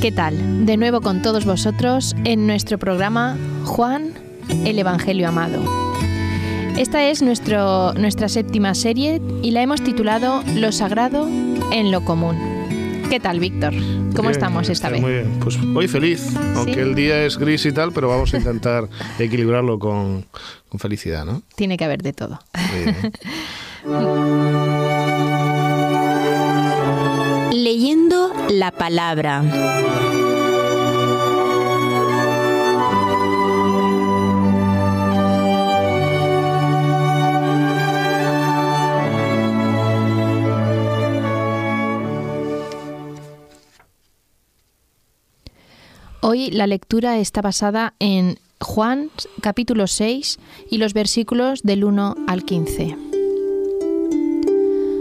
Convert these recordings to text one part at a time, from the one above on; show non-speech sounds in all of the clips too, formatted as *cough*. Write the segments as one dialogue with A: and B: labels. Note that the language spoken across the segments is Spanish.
A: ¿qué tal? De nuevo con todos vosotros en nuestro programa Juan, el Evangelio Amado. Esta es nuestro, nuestra séptima serie y la hemos titulado Lo Sagrado en lo Común. ¿Qué tal, Víctor? ¿Cómo
B: Bien,
A: estamos esta vez?
B: Muy bien, pues hoy feliz, aunque el día es gris y tal, pero vamos a intentar *laughs* equilibrarlo con, con felicidad, ¿no?
A: Tiene que haber de todo. *laughs*
C: Leyendo la palabra.
A: Hoy la lectura está basada en Juan capítulo 6 y los versículos del 1 al 15.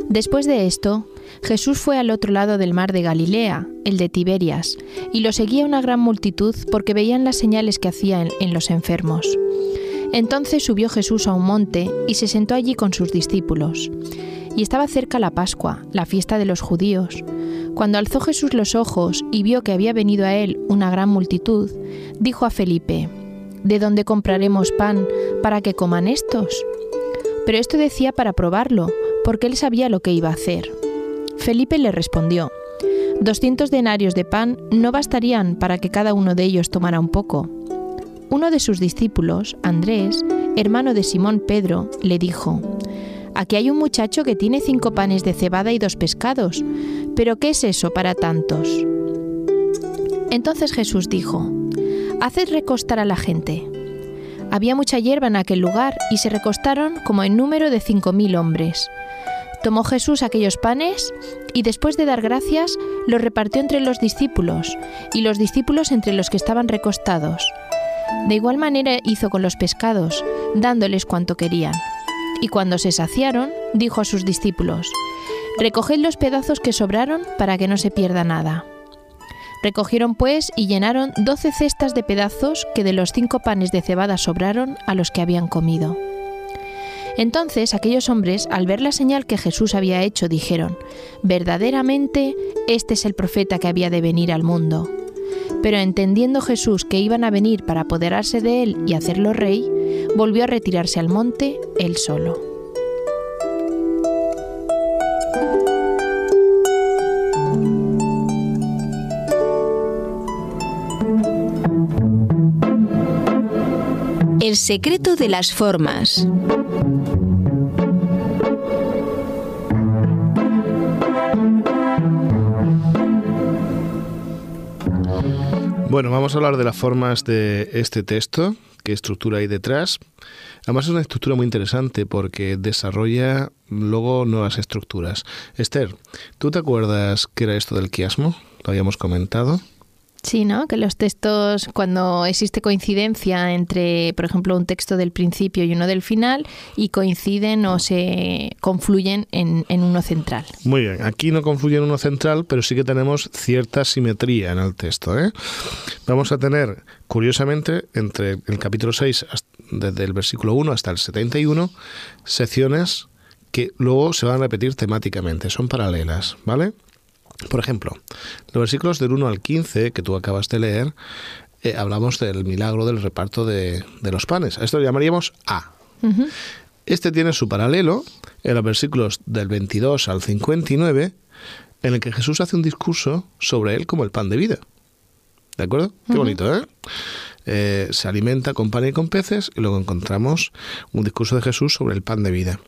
A: Después de esto, Jesús fue al otro lado del mar de Galilea, el de Tiberias, y lo seguía una gran multitud porque veían las señales que hacía en, en los enfermos. Entonces subió Jesús a un monte y se sentó allí con sus discípulos. Y estaba cerca la Pascua, la fiesta de los judíos. Cuando alzó Jesús los ojos y vio que había venido a él una gran multitud, dijo a Felipe, ¿De dónde compraremos pan para que coman estos? Pero esto decía para probarlo, porque él sabía lo que iba a hacer. Felipe le respondió, Doscientos denarios de pan no bastarían para que cada uno de ellos tomara un poco. Uno de sus discípulos, Andrés, hermano de Simón Pedro, le dijo, Aquí hay un muchacho que tiene cinco panes de cebada y dos pescados, pero ¿qué es eso para tantos? Entonces Jesús dijo, Haced recostar a la gente. Había mucha hierba en aquel lugar y se recostaron como en número de cinco mil hombres. Tomó Jesús aquellos panes y después de dar gracias los repartió entre los discípulos y los discípulos entre los que estaban recostados. De igual manera hizo con los pescados, dándoles cuanto querían. Y cuando se saciaron, dijo a sus discípulos, Recoged los pedazos que sobraron para que no se pierda nada. Recogieron pues y llenaron doce cestas de pedazos que de los cinco panes de cebada sobraron a los que habían comido. Entonces aquellos hombres, al ver la señal que Jesús había hecho, dijeron, verdaderamente este es el profeta que había de venir al mundo. Pero entendiendo Jesús que iban a venir para apoderarse de él y hacerlo rey, volvió a retirarse al monte él solo.
C: El secreto de las formas.
B: Bueno, vamos a hablar de las formas de este texto, qué estructura hay detrás. Además es una estructura muy interesante porque desarrolla luego nuevas estructuras. Esther, ¿tú te acuerdas qué era esto del quiasmo? Lo habíamos comentado.
A: Sí, ¿no? Que los textos, cuando existe coincidencia entre, por ejemplo, un texto del principio y uno del final, y coinciden o se confluyen en, en uno central.
B: Muy bien, aquí no confluye en uno central, pero sí que tenemos cierta simetría en el texto. ¿eh? Vamos a tener, curiosamente, entre el capítulo 6, hasta- desde el versículo 1 hasta el 71, secciones que luego se van a repetir temáticamente, son paralelas, ¿vale? Por ejemplo, los versículos del 1 al 15 que tú acabas de leer, eh, hablamos del milagro del reparto de, de los panes. A esto lo llamaríamos A. Este tiene su paralelo en los versículos del 22 al 59, en el que Jesús hace un discurso sobre él como el pan de vida. ¿De acuerdo? Qué bonito, ¿eh? Eh, Se alimenta con pan y con peces y luego encontramos un discurso de Jesús sobre el pan de vida.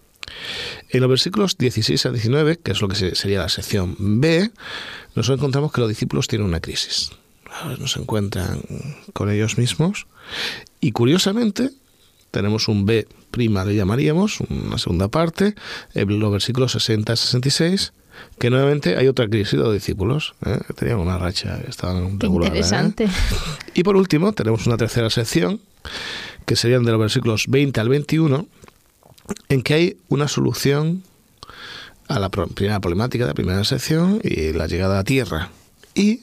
B: En los versículos 16 al 19, que es lo que se- sería la sección B, nos encontramos que los discípulos tienen una crisis. No se encuentran con ellos mismos y curiosamente tenemos un B prima, le llamaríamos, una segunda parte, en los versículos 60 a 66, que nuevamente hay otra crisis de los discípulos. ¿eh? Tenían una racha, estaban regular, ¿eh?
A: interesante.
B: Y por último, tenemos una tercera sección, que serían de los versículos 20 al 21, en que hay una solución a la primera problemática de la primera sección y la llegada a tierra. Y,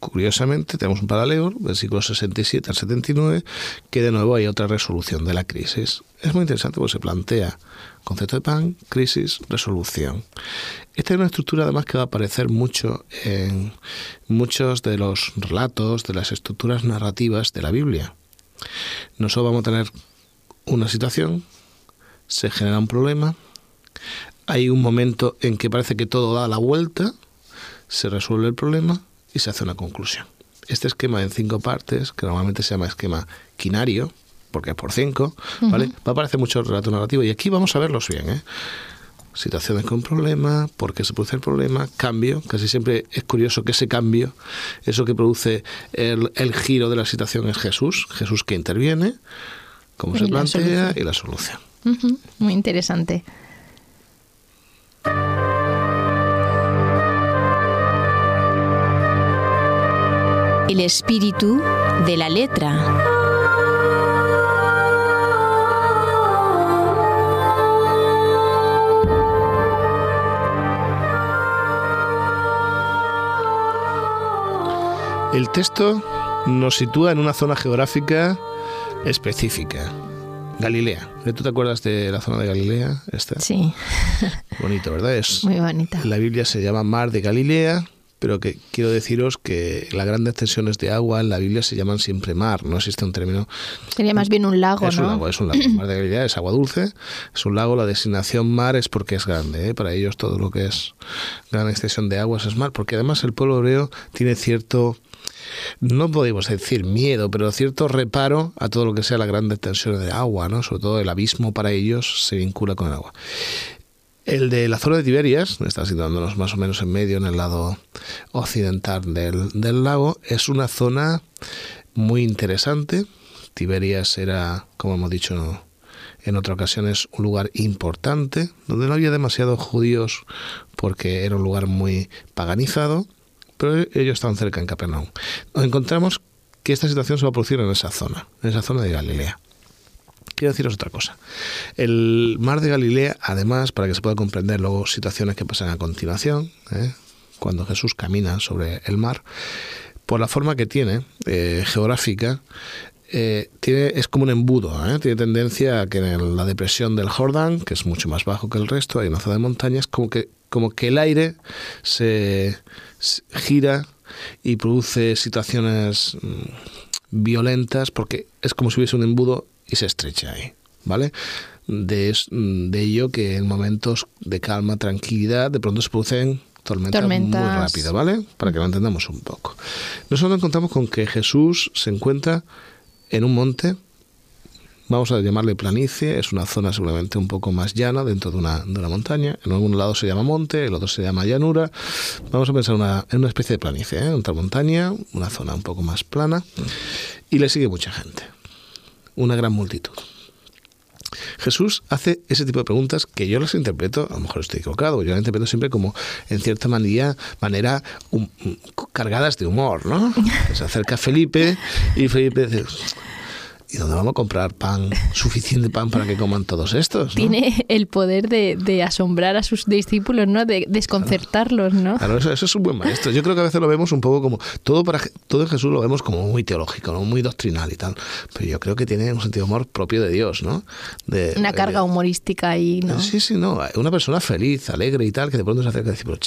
B: curiosamente, tenemos un paralelo, versículos 67 al 79, que de nuevo hay otra resolución de la crisis. Es muy interesante porque se plantea concepto de pan, crisis, resolución. Esta es una estructura además que va a aparecer mucho en muchos de los relatos, de las estructuras narrativas de la Biblia. Nosotros vamos a tener una situación, se genera un problema, hay un momento en que parece que todo da la vuelta, se resuelve el problema y se hace una conclusión. Este esquema en cinco partes, que normalmente se llama esquema quinario, porque es por cinco, ¿vale? Va a aparecer mucho el relato narrativo y aquí vamos a verlos bien, ¿eh? Situaciones con problema, por qué se produce el problema, cambio, casi siempre es curioso que ese cambio, eso que produce el, el giro de la situación es Jesús, Jesús que interviene, cómo
A: Y
B: se
A: la
B: plantea
A: solución.
B: y la solución.
A: Muy interesante.
C: El espíritu de la letra.
B: El texto nos sitúa en una zona geográfica específica, Galilea. ¿Tú te acuerdas de la zona de Galilea? Esta?
A: Sí, *laughs*
B: Bonito, ¿verdad? Es,
A: muy bonita.
B: la Biblia se llama Mar de Galilea, pero que quiero deciros que las grandes extensiones de agua en la Biblia se llaman siempre mar, no existe un término.
A: Sería más bien un lago,
B: es
A: ¿no?
B: un lago, es un lago. Mar de Galilea es agua dulce, es un lago, la designación mar es porque es grande, ¿eh? para ellos todo lo que es gran extensión de aguas es mar, porque además el pueblo hebreo tiene cierto no podemos decir miedo, pero cierto reparo a todo lo que sea la gran extensión de agua, ¿no? Sobre todo el abismo para ellos se vincula con el agua. El de la zona de Tiberias, está situándonos más o menos en medio, en el lado occidental del, del lago, es una zona muy interesante. Tiberias era, como hemos dicho en otras ocasiones, un lugar importante, donde no había demasiados judíos porque era un lugar muy paganizado, pero ellos estaban cerca en Capernaum. Nos encontramos que esta situación se va a producir en esa zona, en esa zona de Galilea. Quiero deciros otra cosa. El mar de Galilea, además, para que se pueda comprender luego situaciones que pasan a continuación, ¿eh? cuando Jesús camina sobre el mar, por la forma que tiene eh, geográfica, eh, tiene, es como un embudo, tiene tendencia a que en la depresión del Jordán, que es mucho más bajo que el resto, hay una zona de montañas, como que, como que el aire se, se gira y produce situaciones mm, violentas porque es como si hubiese un embudo y se estrecha ahí, ¿vale? De, de ello que en momentos de calma, tranquilidad, de pronto se producen tormentas,
A: Tormentas.
B: muy rápido, ¿vale? Para que lo entendamos un poco. Nosotros nos encontramos con que Jesús se encuentra en un monte, vamos a llamarle planicie, es una zona seguramente un poco más llana dentro de una, de una montaña. En algún lado se llama monte, el otro se llama llanura. Vamos a pensar una- en una especie de planicie, ¿eh? otra montaña, una zona un poco más plana. Y le sigue mucha gente, una gran multitud. Jesús hace ese tipo de preguntas que yo las interpreto, a lo mejor estoy equivocado, yo las interpreto siempre como en cierta manera, manera um, cargadas de humor, ¿no? *laughs* Se acerca Felipe y Felipe dice, ¿y dónde vamos a comprar pan, *laughs* suficiente pan para que coman todos estos? ¿no?
A: Tiene el poder de, de asombrar a sus discípulos, ¿no? De desconcertarlos, ¿no?
B: Claro, eso, eso es un buen maestro. Yo creo que a veces lo vemos un poco como todo para todo en Jesús lo vemos como muy teológico, ¿no? muy doctrinal y tal. Pero yo creo que tiene un sentido de humor propio de Dios, ¿no? De,
A: Una
B: de-
A: carga humorística ahí, ¿no?
B: Sí, sí, no. Una persona feliz, alegre y tal, que de pronto se acerca y dice, pero,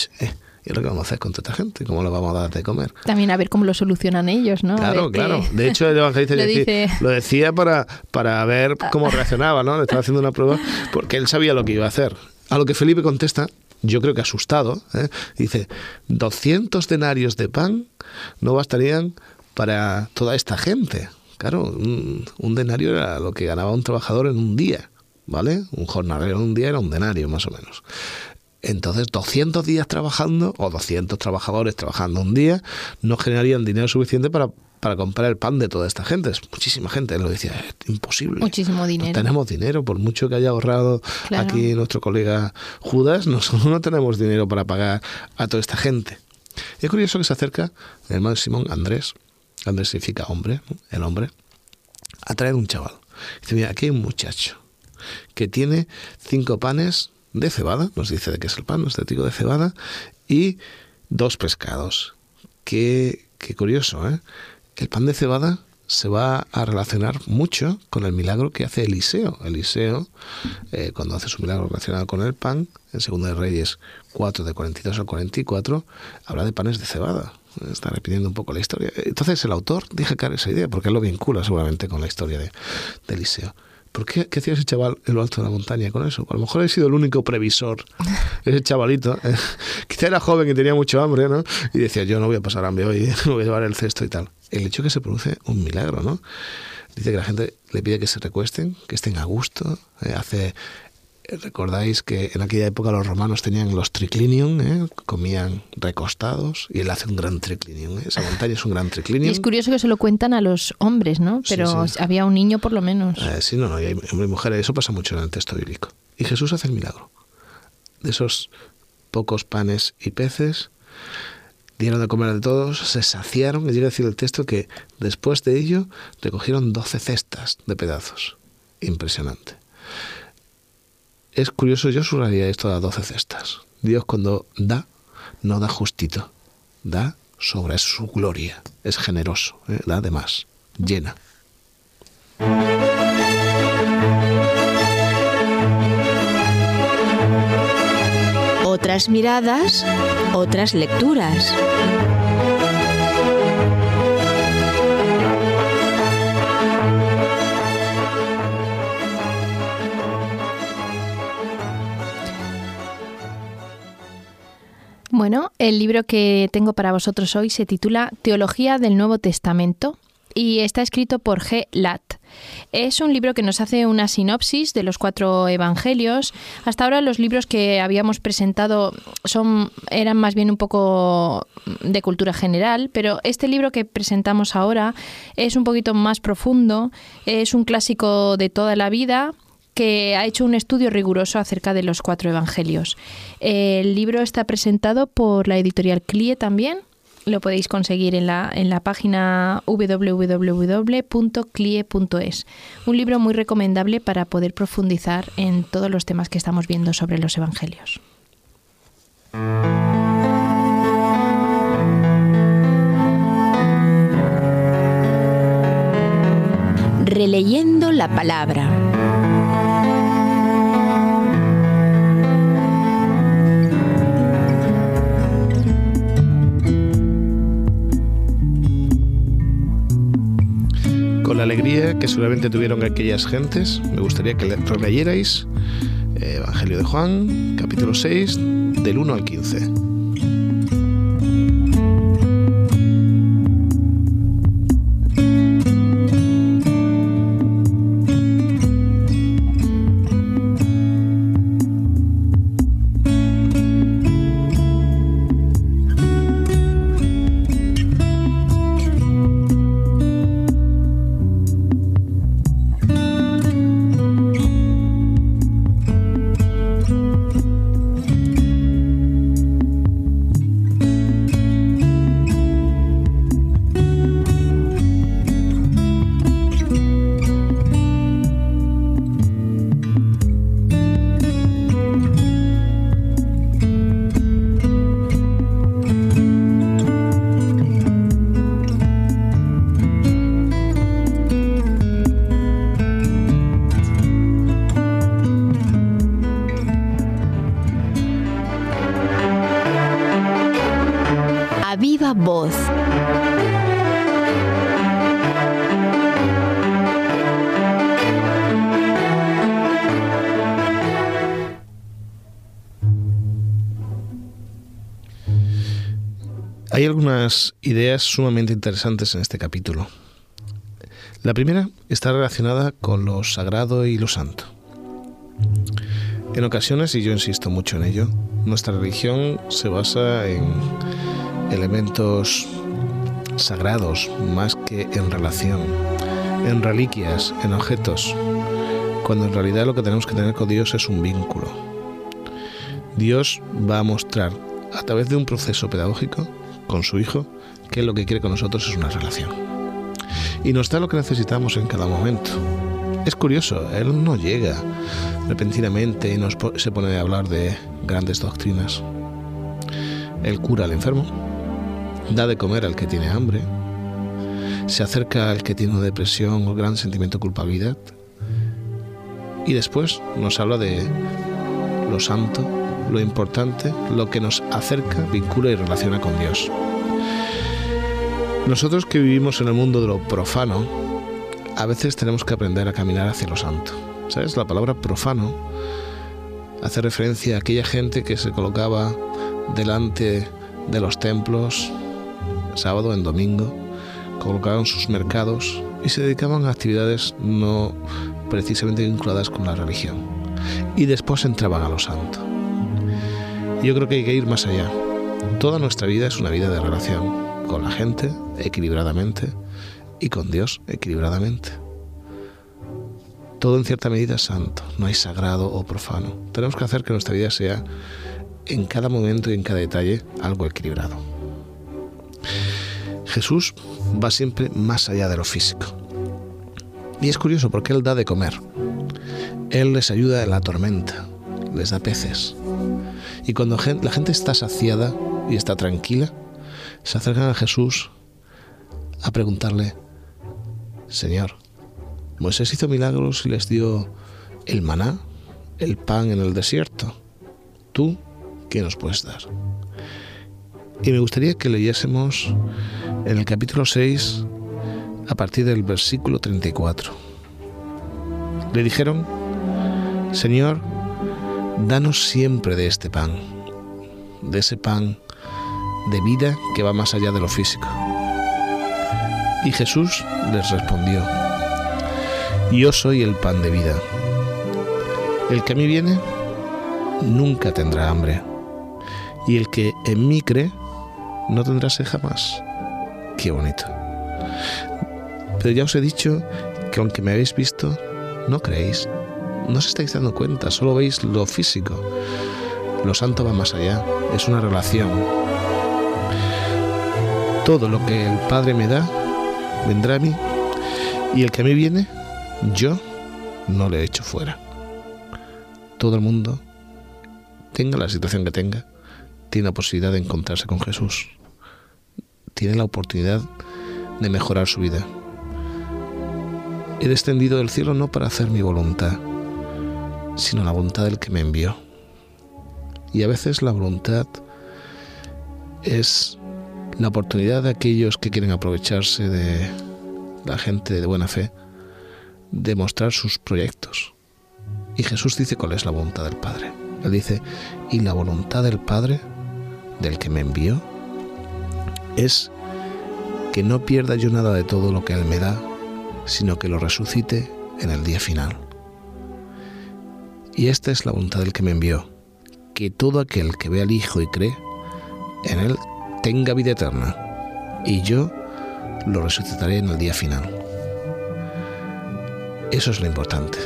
B: che, eh, ¿y ahora qué vamos a hacer con toda esta gente? ¿Cómo le vamos a dar de comer?
A: También a ver cómo lo solucionan ellos, ¿no?
B: Claro,
A: qué-
B: claro. De hecho, el evangelista *laughs*
A: Lo
B: decía-
A: dice-
B: lo decía para, para ver cómo reaccionaba, ¿no? Le estaba haciendo una prueba porque él sabía lo que iba a hacer. A lo que Felipe contesta, yo creo que asustado, ¿eh? dice, 200 denarios de pan no bastarían para toda esta gente. Claro, un, un denario era lo que ganaba un trabajador en un día, ¿vale? Un jornalero en un día era un denario, más o menos. Entonces, 200 días trabajando o 200 trabajadores trabajando un día no generarían dinero suficiente para para comprar el pan de toda esta gente. Es muchísima gente. Él lo decía, es imposible.
A: Muchísimo dinero.
B: No tenemos dinero, por mucho que haya ahorrado aquí nuestro colega Judas, *laughs* nosotros no tenemos dinero para pagar a toda esta gente. Y es curioso que se acerca el hermano Simón Andrés, Andrés significa hombre, el hombre, a traer un chaval. Dice, mira, aquí hay un muchacho que tiene cinco panes de cebada, nos dice de qué es el pan, este tipo de cebada, y dos pescados. Qué, qué curioso, ¿eh? El pan de cebada se va a relacionar mucho con el milagro que hace Eliseo. Eliseo, eh, cuando hace su milagro relacionado con el pan, en 2 de Reyes 4, de 42 al 44, habla de panes de cebada. Está repitiendo un poco la historia. Entonces el autor deja caer esa idea, porque él lo vincula seguramente con la historia de, de Eliseo. ¿Por qué, qué, hacía ese chaval en lo alto de la montaña con eso? A lo mejor he sido el único previsor, *laughs* ese chavalito. Eh, quizá era joven y tenía mucho hambre, ¿no? Y decía, yo no voy a pasar hambre hoy, *laughs* no voy a llevar el cesto y tal. El hecho que se produce un milagro, ¿no? Dice que la gente le pide que se recuesten, que estén a gusto, eh, hace Recordáis que en aquella época los romanos tenían los triclinium, ¿eh? comían recostados, y él hace un gran triclinium. ¿eh? Esa montaña es un gran triclinium.
A: Y es curioso que se lo cuentan a los hombres, ¿no? Pero había un niño por lo menos.
B: Eh, sí, no, no, y hay hombre y mujer, eso pasa mucho en el texto bíblico. Y Jesús hace el milagro. De esos pocos panes y peces, dieron de comer de todos, se saciaron, y llega a decir el texto que después de ello recogieron doce cestas de pedazos. Impresionante. Es curioso, yo subrayaría esto a 12 cestas. Dios cuando da, no da justito, da sobre su gloria. Es generoso, ¿eh? da de más, llena.
C: Otras miradas, otras lecturas.
A: El libro que tengo para vosotros hoy se titula Teología del Nuevo Testamento y está escrito por G. Lat. Es un libro que nos hace una sinopsis de los cuatro evangelios. Hasta ahora los libros que habíamos presentado son eran más bien un poco de cultura general, pero este libro que presentamos ahora es un poquito más profundo, es un clásico de toda la vida que ha hecho un estudio riguroso acerca de los cuatro evangelios. El libro está presentado por la editorial CLIE también. Lo podéis conseguir en la, en la página www.clie.es. Un libro muy recomendable para poder profundizar en todos los temas que estamos viendo sobre los evangelios.
C: Releyendo la palabra.
B: La alegría que seguramente tuvieron aquellas gentes, me gustaría que leyerais eh, Evangelio de Juan, capítulo 6, del 1 al 15. Sumamente interesantes en este capítulo. La primera está relacionada con lo sagrado y lo santo. En ocasiones, y yo insisto mucho en ello, nuestra religión se basa en elementos sagrados más que en relación, en reliquias, en objetos, cuando en realidad lo que tenemos que tener con Dios es un vínculo. Dios va a mostrar a través de un proceso pedagógico con su Hijo que lo que quiere con nosotros es una relación. Y nos da lo que necesitamos en cada momento. Es curioso, Él no llega repentinamente y nos se pone a hablar de grandes doctrinas. Él cura al enfermo, da de comer al que tiene hambre, se acerca al que tiene una depresión o gran sentimiento de culpabilidad y después nos habla de lo santo, lo importante, lo que nos acerca, vincula y relaciona con Dios. Nosotros que vivimos en el mundo de lo profano, a veces tenemos que aprender a caminar hacia lo santo. ¿Sabes? La palabra profano hace referencia a aquella gente que se colocaba delante de los templos sábado en domingo, colocaban sus mercados y se dedicaban a actividades no precisamente vinculadas con la religión. Y después entraban a lo santo. Yo creo que hay que ir más allá. Toda nuestra vida es una vida de relación con la gente equilibradamente y con Dios equilibradamente. Todo en cierta medida es santo, no hay sagrado o profano. Tenemos que hacer que nuestra vida sea en cada momento y en cada detalle algo equilibrado. Jesús va siempre más allá de lo físico. Y es curioso porque Él da de comer. Él les ayuda en la tormenta, les da peces. Y cuando la gente está saciada y está tranquila, se acercan a Jesús a preguntarle, Señor, Moisés hizo milagros y les dio el maná, el pan en el desierto. ¿Tú qué nos puedes dar? Y me gustaría que leyésemos en el capítulo 6 a partir del versículo 34. Le dijeron, Señor, danos siempre de este pan, de ese pan de vida que va más allá de lo físico. Y Jesús les respondió, Yo soy el pan de vida. El que a mí viene nunca tendrá hambre, y el que en mí cree no tendrá sed jamás. Qué bonito. Pero ya os he dicho que aunque me habéis visto, no creéis. No os estáis dando cuenta, solo veis lo físico. Lo santo va más allá, es una relación. Todo lo que el Padre me da, vendrá a mí, y el que a mí viene, yo no le echo fuera. Todo el mundo, tenga la situación que tenga, tiene la posibilidad de encontrarse con Jesús. Tiene la oportunidad de mejorar su vida. He descendido del cielo no para hacer mi voluntad, sino la voluntad del que me envió. Y a veces la voluntad es la oportunidad de aquellos que quieren aprovecharse de la gente de buena fe de mostrar sus proyectos. Y Jesús dice cuál es la voluntad del Padre. Él dice, y la voluntad del Padre, del que me envió, es que no pierda yo nada de todo lo que Él me da, sino que lo resucite en el día final. Y esta es la voluntad del que me envió, que todo aquel que ve al Hijo y cree en Él tenga vida eterna, y yo lo resucitaré en el día final. Eso es lo importante.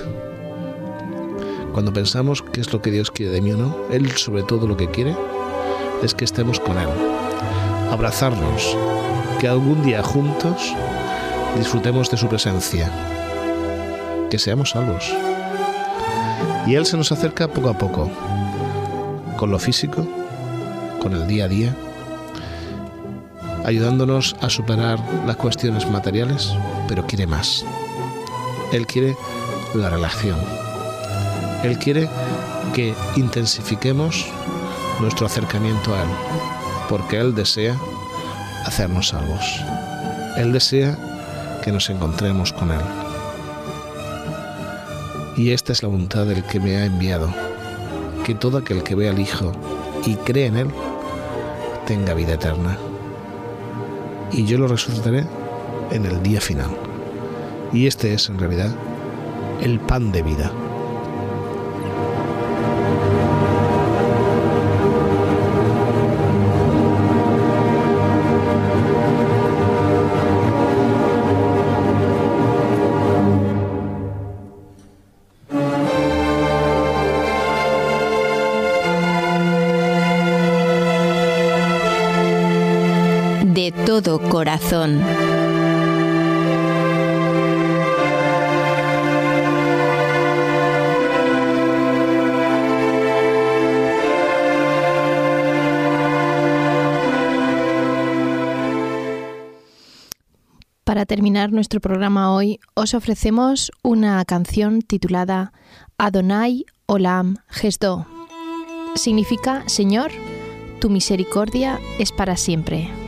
B: Cuando pensamos qué es lo que Dios quiere de mí o no, Él sobre todo lo que quiere es que estemos con Él, abrazarnos, que algún día juntos disfrutemos de su presencia, que seamos salvos. Y Él se nos acerca poco a poco, con lo físico, con el día a día, ayudándonos a superar las cuestiones materiales, pero quiere más. Él quiere la relación. Él quiere que intensifiquemos nuestro acercamiento a Él, porque Él desea hacernos salvos. Él desea que nos encontremos con Él. Y esta es la voluntad del que me ha enviado, que todo aquel que vea al Hijo y cree en Él tenga vida eterna y yo lo resucitaré en el día final. Y este es en realidad el pan de vida.
D: Corazón.
A: Para terminar nuestro programa hoy, os ofrecemos una canción titulada Adonai Olam Gesdo. Significa Señor, tu misericordia es para siempre.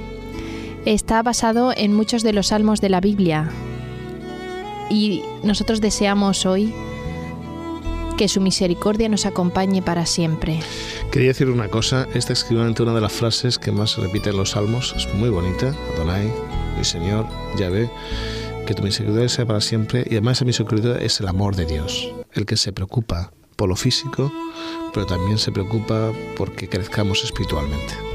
A: Está basado en muchos de los salmos de la Biblia. Y nosotros deseamos hoy que su misericordia nos acompañe para siempre.
E: Quería decir una cosa, esta es una de las frases que más se repite en los salmos, es muy bonita, Adonai, mi Señor, Yahvé, que tu misericordia sea para siempre. Y además esa misericordia es el amor de Dios, el que se preocupa por lo físico, pero también se preocupa porque crezcamos espiritualmente.